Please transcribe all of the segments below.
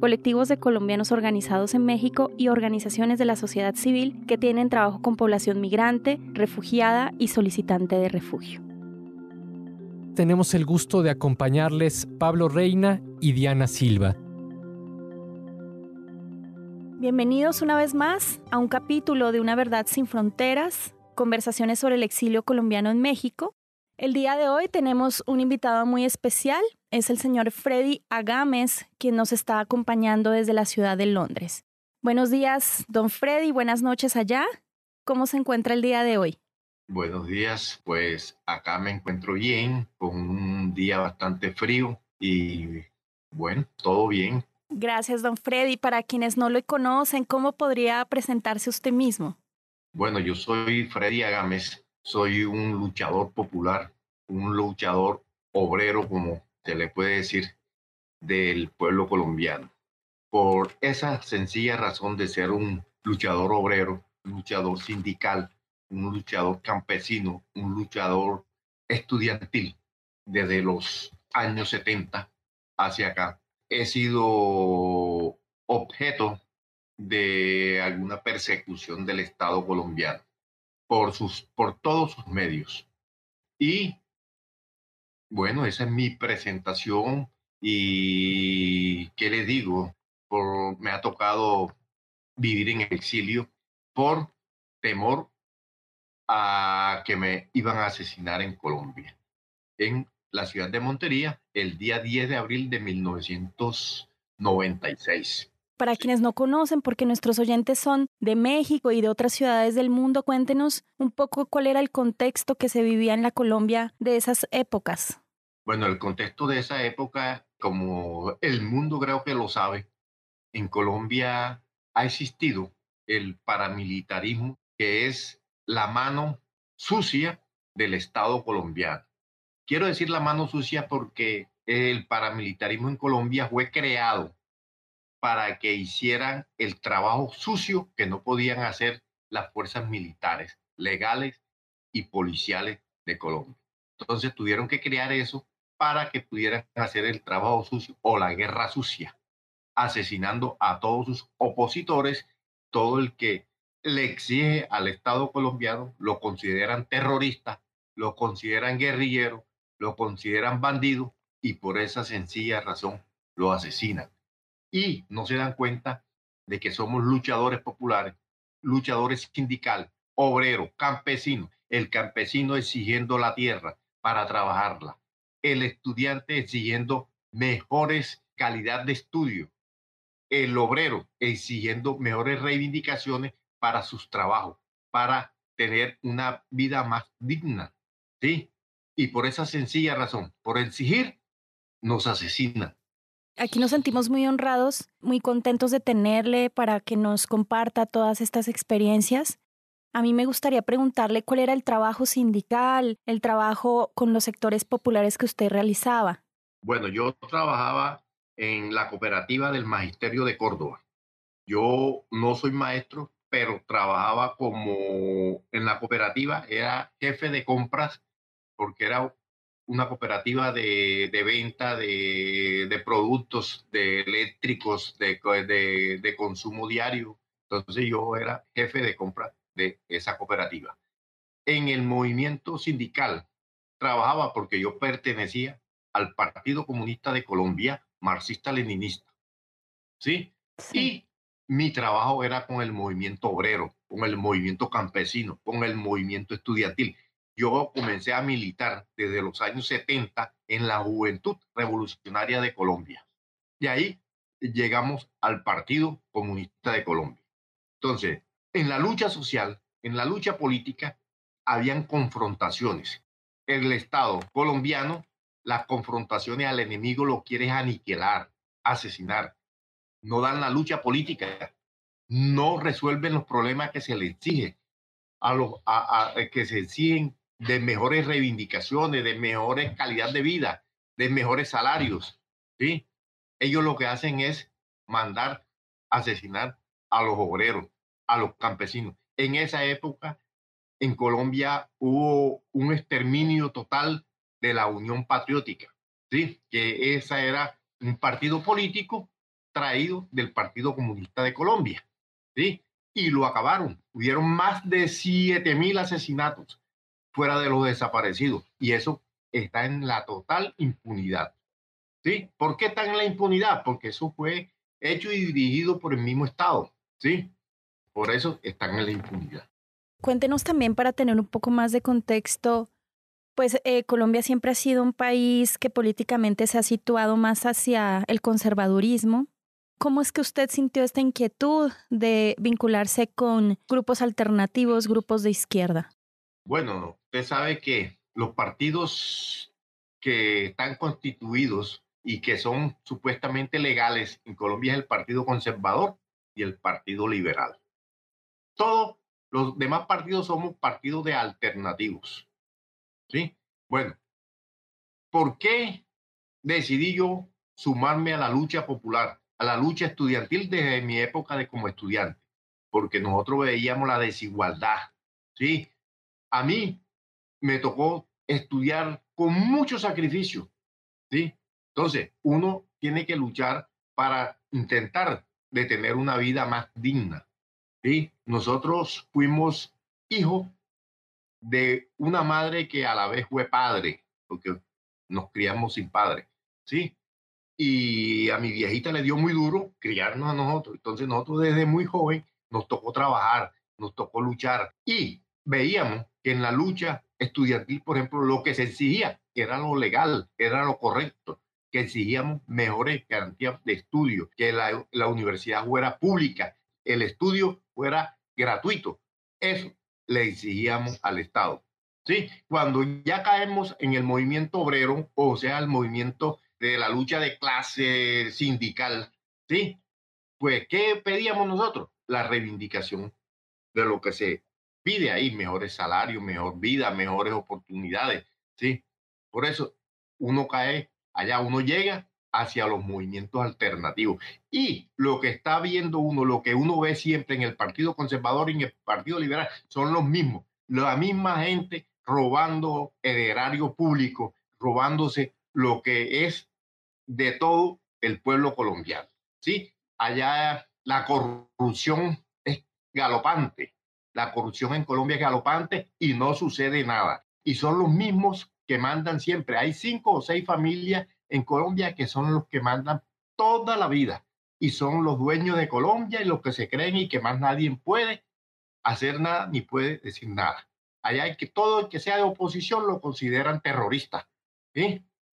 colectivos de colombianos organizados en México y organizaciones de la sociedad civil que tienen trabajo con población migrante, refugiada y solicitante de refugio. Tenemos el gusto de acompañarles Pablo Reina y Diana Silva. Bienvenidos una vez más a un capítulo de Una Verdad sin Fronteras, conversaciones sobre el exilio colombiano en México. El día de hoy tenemos un invitado muy especial, es el señor Freddy Agames, quien nos está acompañando desde la ciudad de Londres. Buenos días, don Freddy, buenas noches allá. ¿Cómo se encuentra el día de hoy? Buenos días, pues acá me encuentro bien, con un día bastante frío y bueno, todo bien. Gracias, don Freddy. Para quienes no lo conocen, ¿cómo podría presentarse usted mismo? Bueno, yo soy Freddy Agames, soy un luchador popular, un luchador obrero, como se le puede decir, del pueblo colombiano. Por esa sencilla razón de ser un luchador obrero, luchador sindical, un luchador campesino, un luchador estudiantil desde los años 70 hacia acá. He sido objeto de alguna persecución del Estado colombiano por, sus, por todos sus medios. Y bueno, esa es mi presentación y ¿qué les digo? Me ha tocado vivir en exilio por temor a que me iban a asesinar en Colombia, en la ciudad de Montería, el día 10 de abril de 1996. Para quienes no conocen, porque nuestros oyentes son de México y de otras ciudades del mundo, cuéntenos un poco cuál era el contexto que se vivía en la Colombia de esas épocas. Bueno, el contexto de esa época, como el mundo creo que lo sabe, en Colombia ha existido el paramilitarismo, que es la mano sucia del Estado colombiano. Quiero decir la mano sucia porque el paramilitarismo en Colombia fue creado para que hicieran el trabajo sucio que no podían hacer las fuerzas militares, legales y policiales de Colombia. Entonces tuvieron que crear eso para que pudieran hacer el trabajo sucio o la guerra sucia, asesinando a todos sus opositores, todo el que le exige al Estado colombiano, lo consideran terrorista, lo consideran guerrillero, lo consideran bandido y por esa sencilla razón lo asesinan y no se dan cuenta de que somos luchadores populares, luchadores sindicales, obreros, campesinos, el campesino exigiendo la tierra para trabajarla, el estudiante exigiendo mejores calidad de estudio, el obrero exigiendo mejores reivindicaciones para sus trabajos, para tener una vida más digna, ¿sí? Y por esa sencilla razón, por exigir, nos asesinan. Aquí nos sentimos muy honrados, muy contentos de tenerle para que nos comparta todas estas experiencias. A mí me gustaría preguntarle cuál era el trabajo sindical, el trabajo con los sectores populares que usted realizaba. Bueno, yo trabajaba en la cooperativa del Magisterio de Córdoba. Yo no soy maestro, pero trabajaba como en la cooperativa, era jefe de compras porque era una cooperativa de, venta de, productos de eléctricos de, de, consumo diario. Entonces yo era jefe de compra de esa cooperativa. En el movimiento sindical trabajaba porque yo pertenecía al Partido Comunista de Colombia, marxista-leninista. ¿Sí? Y mi trabajo era con el movimiento obrero, con el movimiento campesino, con el movimiento estudiantil yo comencé a militar desde los años 70 en la Juventud Revolucionaria de Colombia. De ahí llegamos al Partido Comunista de Colombia. Entonces, en la lucha social, en la lucha política, habían confrontaciones. El Estado colombiano, las confrontaciones al enemigo lo quiere aniquilar, asesinar. No dan la lucha política, no resuelven los problemas que se les exige. a los a, que se exigen de mejores reivindicaciones, de mejores calidad de vida, de mejores salarios, ¿sí? Ellos lo que hacen es mandar asesinar a los obreros, a los campesinos. En esa época, en Colombia hubo un exterminio total de la Unión Patriótica, ¿sí? Que esa era un partido político traído del Partido Comunista de Colombia, ¿sí? Y lo acabaron. Hubieron más de 7 mil asesinatos fuera de los desaparecidos. Y eso está en la total impunidad. ¿Sí? ¿Por qué está en la impunidad? Porque eso fue hecho y dirigido por el mismo Estado. ¿Sí? Por eso están en la impunidad. Cuéntenos también para tener un poco más de contexto, pues eh, Colombia siempre ha sido un país que políticamente se ha situado más hacia el conservadurismo. ¿Cómo es que usted sintió esta inquietud de vincularse con grupos alternativos, grupos de izquierda? Bueno, usted sabe que los partidos que están constituidos y que son supuestamente legales en Colombia es el Partido Conservador y el Partido Liberal. Todos los demás partidos somos partidos de alternativos. ¿Sí? Bueno, ¿por qué decidí yo sumarme a la lucha popular, a la lucha estudiantil desde mi época de como estudiante? Porque nosotros veíamos la desigualdad, ¿sí? A mí me tocó estudiar con mucho sacrificio, ¿sí? Entonces, uno tiene que luchar para intentar de tener una vida más digna, ¿sí? Nosotros fuimos hijos de una madre que a la vez fue padre, porque nos criamos sin padre, ¿sí? Y a mi viejita le dio muy duro criarnos a nosotros. Entonces nosotros desde muy joven nos tocó trabajar, nos tocó luchar y veíamos que en la lucha estudiantil, por ejemplo, lo que se exigía era lo legal, era lo correcto, que exigíamos mejores garantías de estudio, que la, la universidad fuera pública, el estudio fuera gratuito. Eso le exigíamos al Estado. ¿Sí? Cuando ya caemos en el movimiento obrero, o sea, el movimiento de la lucha de clase sindical, ¿sí? Pues, ¿qué pedíamos nosotros? La reivindicación de lo que se pide ahí mejores salarios, mejor vida, mejores oportunidades, ¿sí? Por eso uno cae allá, uno llega hacia los movimientos alternativos. Y lo que está viendo uno, lo que uno ve siempre en el Partido Conservador y en el Partido Liberal, son los mismos, la misma gente robando el erario público, robándose lo que es de todo el pueblo colombiano. ¿sí? Allá la corrupción es galopante, la corrupción en Colombia es galopante y no sucede nada. Y son los mismos que mandan siempre. Hay cinco o seis familias en Colombia que son los que mandan toda la vida y son los dueños de Colombia y los que se creen y que más nadie puede hacer nada ni puede decir nada. Allá hay que todo el que sea de oposición lo consideran terrorista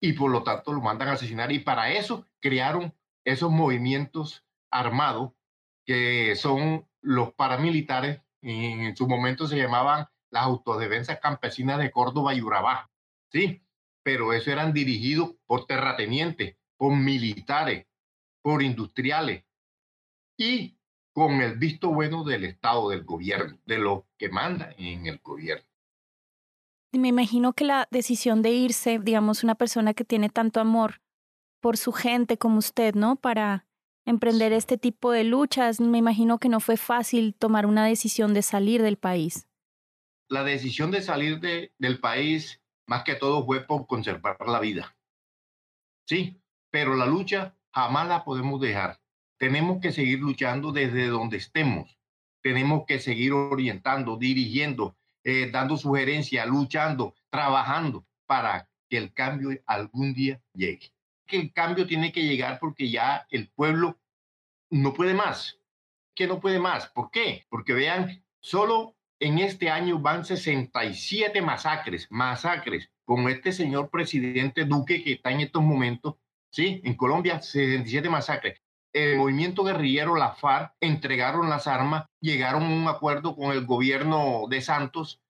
y por lo tanto lo mandan a asesinar y para eso crearon esos movimientos armados que son los paramilitares en su momento se llamaban las autodefensas campesinas de Córdoba y Urabá, ¿sí? Pero eso eran dirigidos por terratenientes, por militares, por industriales y con el visto bueno del Estado, del gobierno, de los que mandan en el gobierno. Me imagino que la decisión de irse, digamos, una persona que tiene tanto amor por su gente como usted, ¿no? Para emprender este tipo de luchas. Me imagino que no fue fácil tomar una decisión de salir del país. La decisión de salir de, del país, más que todo, fue por conservar la vida. Sí, pero la lucha jamás la podemos dejar. Tenemos que seguir luchando desde donde estemos. Tenemos que seguir orientando, dirigiendo, eh, dando sugerencias, luchando, trabajando para que el cambio algún día llegue que el cambio tiene que llegar porque ya el pueblo no puede más. Que no puede más. ¿Por qué? Porque vean, solo en este año van 67 masacres, masacres con este señor presidente Duque que está en estos momentos, ¿sí? En Colombia, 67 masacres. El movimiento guerrillero, la FARC, entregaron las armas, llegaron a un acuerdo con el gobierno de Santos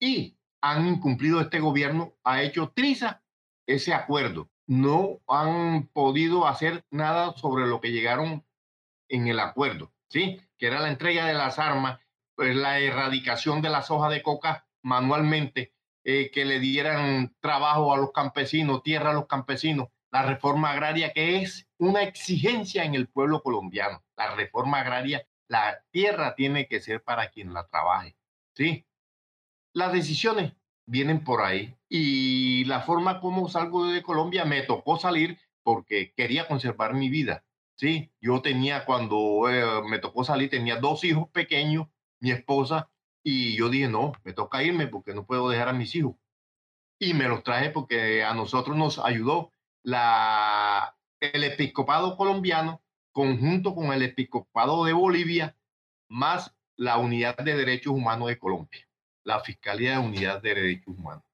y han incumplido este gobierno, ha hecho triza ese acuerdo no han podido hacer nada sobre lo que llegaron en el acuerdo, ¿sí? Que era la entrega de las armas pues, la erradicación de las hojas de coca manualmente, eh, que le dieran trabajo a los campesinos, tierra a los campesinos, la reforma agraria que es una exigencia en el pueblo colombiano. La reforma agraria, la tierra tiene que ser para quien la trabaje. ¿sí? Las decisiones vienen por ahí y la forma como salgo de Colombia me tocó salir porque quería conservar mi vida. Sí, yo tenía cuando eh, me tocó salir, tenía dos hijos pequeños, mi esposa, y yo dije, no, me toca irme porque no puedo dejar a mis hijos. Y me los traje porque a nosotros nos ayudó la, el episcopado colombiano conjunto con el episcopado de Bolivia, más la Unidad de Derechos Humanos de Colombia, la Fiscalía de Unidad de Derechos Humanos.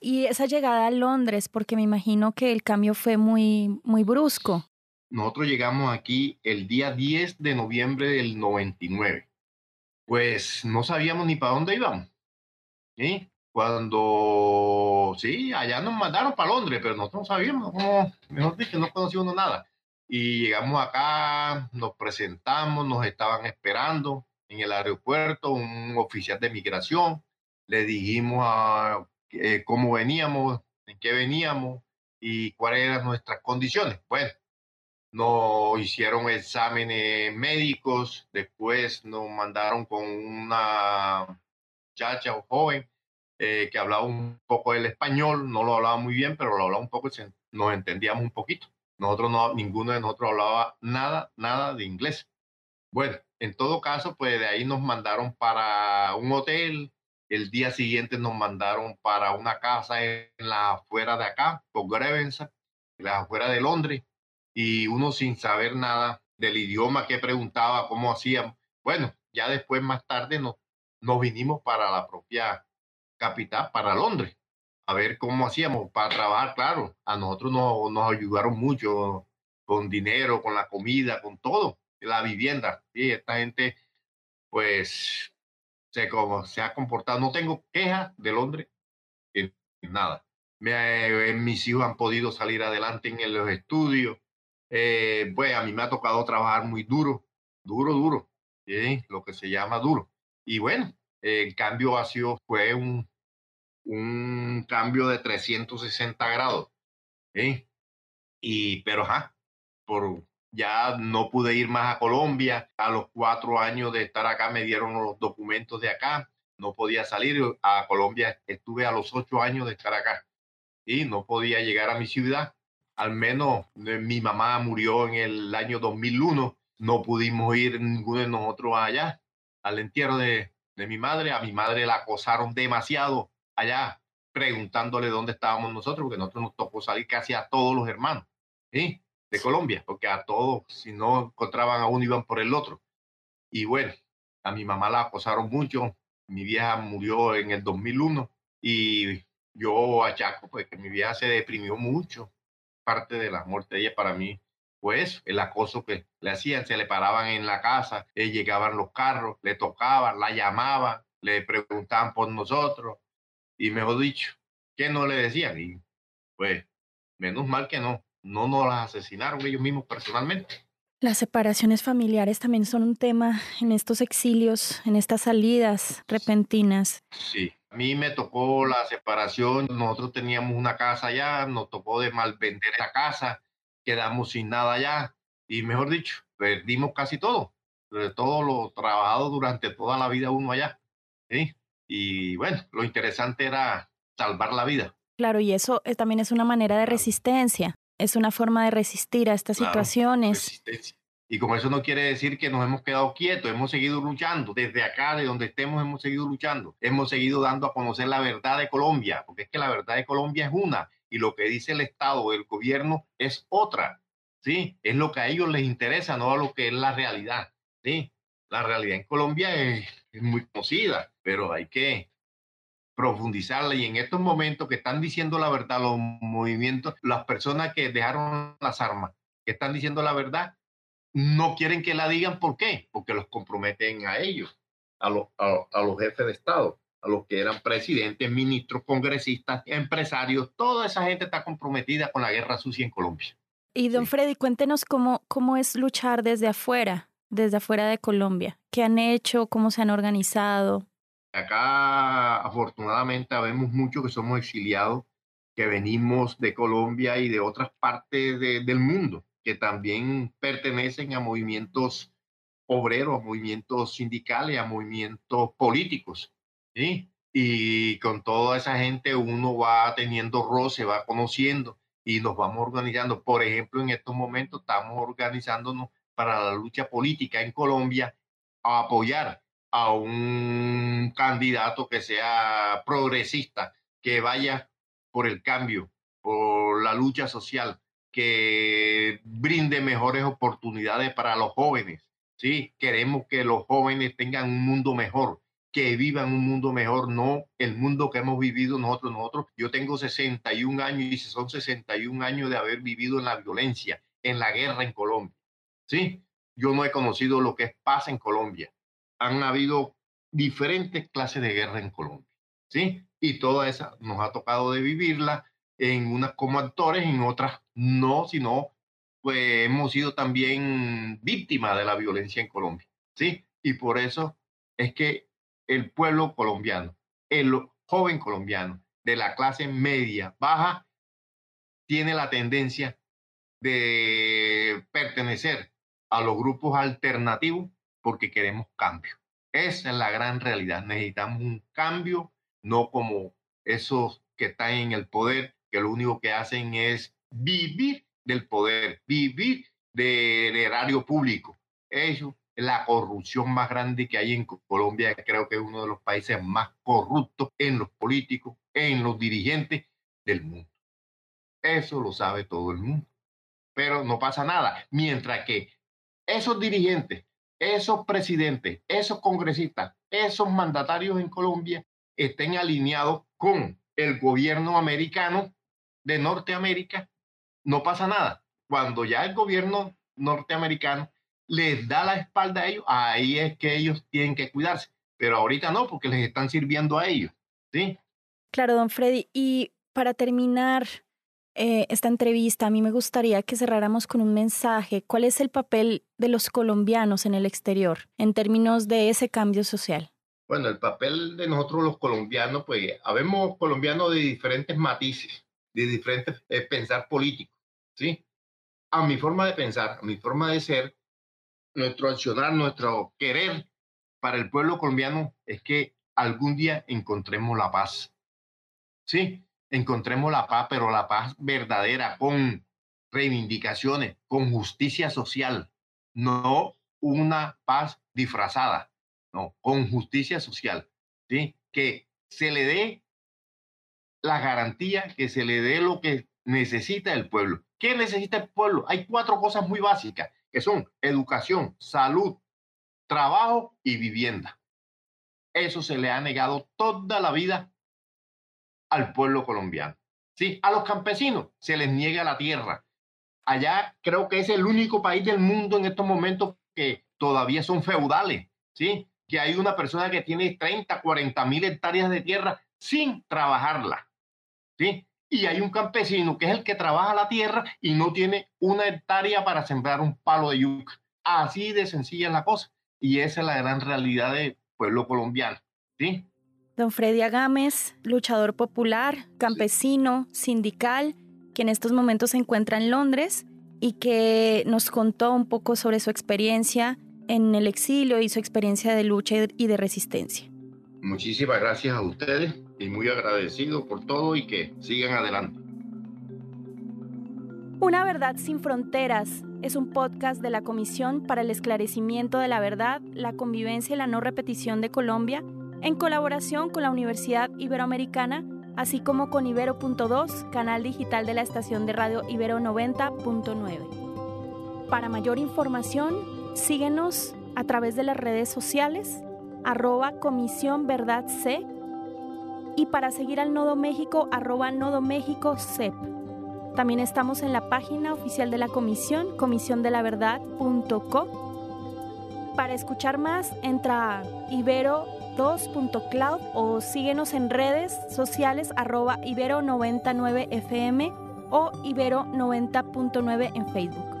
Y esa llegada a Londres, porque me imagino que el cambio fue muy, muy brusco. Nosotros llegamos aquí el día 10 de noviembre del 99. Pues no sabíamos ni para dónde íbamos. ¿sí? Cuando, sí, allá nos mandaron para Londres, pero nosotros no sabíamos cómo, mejor dicho, no conocíamos nada. Y llegamos acá, nos presentamos, nos estaban esperando en el aeropuerto, un oficial de migración, le dijimos a, eh, cómo veníamos, en qué veníamos y cuáles eran nuestras condiciones. Bueno, nos hicieron exámenes médicos, después nos mandaron con una muchacha o joven eh, que hablaba un poco el español, no lo hablaba muy bien, pero lo hablaba un poco y nos entendíamos un poquito. Nosotros no, ninguno de nosotros hablaba nada, nada de inglés. Bueno, en todo caso, pues de ahí nos mandaron para un hotel. El día siguiente nos mandaron para una casa en la afuera de acá, por Grevensa, en la afuera de Londres. Y uno sin saber nada del idioma que preguntaba, cómo hacían. Bueno, ya después, más tarde, nos, nos vinimos para la propia capital para Londres, a ver cómo hacíamos para trabajar, claro, a nosotros nos, nos ayudaron mucho con dinero, con la comida, con todo, la vivienda. Y esta gente, pues, se, como, se ha comportado. No tengo queja de Londres, en, nada. Me, mis hijos han podido salir adelante en los estudios. Eh, pues a mí me ha tocado trabajar muy duro, duro, duro, lo que se llama duro. Y bueno, el cambio ha sido, fue un, un cambio de 360 grados. Y, pero ajá, por, ya no pude ir más a Colombia. A los cuatro años de estar acá me dieron los documentos de acá. No podía salir a Colombia. Estuve a los ocho años de estar acá y no podía llegar a mi ciudad. Al menos eh, mi mamá murió en el año 2001. No pudimos ir ninguno de nosotros allá al entierro de, de mi madre. A mi madre la acosaron demasiado allá preguntándole dónde estábamos nosotros, porque nosotros nos tocó salir casi a todos los hermanos ¿sí? De Colombia, porque a todos, si no encontraban a uno, iban por el otro. Y bueno, a mi mamá la acosaron mucho, mi vieja murió en el 2001 y yo achaco pues que mi vieja se deprimió mucho. Parte de la muerte de ella para mí pues el acoso que le hacían, se le paraban en la casa, eh, llegaban los carros, le tocaban, la llamaban, le preguntaban por nosotros, y mejor dicho, que no le decían. Y pues, menos mal que no, no nos las asesinaron ellos mismos personalmente. Las separaciones familiares también son un tema en estos exilios, en estas salidas repentinas. Sí, a mí me tocó la separación, nosotros teníamos una casa allá, nos tocó de mal vender esa casa, quedamos sin nada allá y mejor dicho, perdimos casi todo, todo lo trabajado durante toda la vida uno allá. ¿sí? Y bueno, lo interesante era salvar la vida. Claro, y eso eh, también es una manera de resistencia, es una forma de resistir a estas situaciones. Resistencia. Y como eso no quiere decir que nos hemos quedado quietos, hemos seguido luchando. Desde acá, de donde estemos, hemos seguido luchando. Hemos seguido dando a conocer la verdad de Colombia, porque es que la verdad de Colombia es una y lo que dice el Estado o el gobierno es otra. ¿sí? Es lo que a ellos les interesa, no a lo que es la realidad. ¿sí? La realidad en Colombia es muy conocida pero hay que profundizarla y en estos momentos que están diciendo la verdad los movimientos, las personas que dejaron las armas, que están diciendo la verdad, no quieren que la digan. ¿Por qué? Porque los comprometen a ellos, a los, a, los jefes de Estado, a los que eran presidentes, ministros, congresistas, empresarios. Toda esa gente está comprometida con la guerra sucia en Colombia. Y don Freddy, cuéntenos cómo, cómo es luchar desde afuera desde afuera de Colombia? ¿Qué han hecho? ¿Cómo se han organizado? Acá, afortunadamente, vemos muchos que somos exiliados, que venimos de Colombia y de otras partes del mundo, que también pertenecen a movimientos obreros, a movimientos sindicales, a movimientos políticos. Y con toda esa gente uno va teniendo roce, va conociendo y nos vamos organizando. Por ejemplo, en estos momentos estamos organizándonos para la lucha política en Colombia a apoyar a un candidato que sea progresista, que vaya por el cambio, por la lucha social, que brinde mejores oportunidades para los jóvenes. Sí, queremos que los jóvenes tengan un mundo mejor, que vivan un mundo mejor, no el mundo que hemos vivido nosotros. Nosotros, yo tengo 61 años y son 61 años de haber vivido en la violencia, en la guerra en Colombia. Sí, yo no he conocido lo que paz en Colombia han habido diferentes clases de guerra en Colombia, ¿sí? Y toda esa nos ha tocado de vivirla en unas como actores, en otras no, sino pues hemos sido también víctimas de la violencia en Colombia, ¿sí? Y por eso es que el pueblo colombiano, el joven colombiano de la clase media baja, tiene la tendencia de pertenecer a los grupos alternativos porque queremos cambio. Esa es la gran realidad. Necesitamos un cambio, no como esos que están en el poder, que lo único que hacen es vivir del poder, vivir del erario público. Eso es la corrupción más grande que hay en Colombia, creo que es uno de los países más corruptos en los políticos, en los dirigentes del mundo. Eso lo sabe todo el mundo. Pero no pasa nada. Mientras que esos dirigentes esos presidentes, esos congresistas, esos mandatarios en Colombia estén alineados con el gobierno americano de Norteamérica, no pasa nada. Cuando ya el gobierno norteamericano les da la espalda a ellos, ahí es que ellos tienen que cuidarse. Pero ahorita no, porque les están sirviendo a ellos. ¿sí? Claro, don Freddy. Y para terminar, eh, esta entrevista, a mí me gustaría que cerráramos con un mensaje. ¿Cuál es el papel de los colombianos en el exterior en términos de ese cambio social? Bueno, el papel de nosotros los colombianos, pues, habemos colombianos de diferentes matices, de diferentes eh, pensar políticos, ¿sí? A mi forma de pensar, a mi forma de ser, nuestro accionar, nuestro querer para el pueblo colombiano es que algún día encontremos la paz, ¿sí? Encontremos la paz, pero la paz verdadera, con reivindicaciones, con justicia social, no una paz disfrazada, no, con justicia social, ¿sí? Que se le dé la garantía, que se le dé lo que necesita el pueblo. ¿Qué necesita el pueblo? Hay cuatro cosas muy básicas, que son educación, salud, trabajo y vivienda. Eso se le ha negado toda la vida al pueblo colombiano. ¿sí? A los campesinos se les niega la tierra. Allá creo que es el único país del mundo en estos momentos que todavía son feudales, ¿sí? que hay una persona que tiene 30, 40 mil hectáreas de tierra sin trabajarla. ¿sí? Y hay un campesino que es el que trabaja la tierra y no tiene una hectárea para sembrar un palo de yuca. Así de sencilla es la cosa. Y esa es la gran realidad del pueblo colombiano. ¿sí? Don Freddy Agames, luchador popular, campesino, sindical, que en estos momentos se encuentra en Londres y que nos contó un poco sobre su experiencia en el exilio y su experiencia de lucha y de resistencia. Muchísimas gracias a ustedes y muy agradecido por todo y que sigan adelante. Una verdad sin fronteras es un podcast de la Comisión para el Esclarecimiento de la Verdad, la Convivencia y la No Repetición de Colombia en colaboración con la Universidad Iberoamericana, así como con Ibero.2, canal digital de la estación de radio Ibero 90.9. Para mayor información, síguenos a través de las redes sociales, arroba Comisión Verdad C, y para seguir al Nodo México, arroba Nodo CEP. También estamos en la página oficial de la comisión, comisiondelaverdad.co. Para escuchar más, entra a Ibero 2.cloud o síguenos en redes sociales arroba ibero99fm o ibero90.9 en Facebook.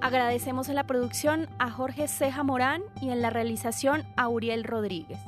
Agradecemos en la producción a Jorge Ceja Morán y en la realización a Uriel Rodríguez.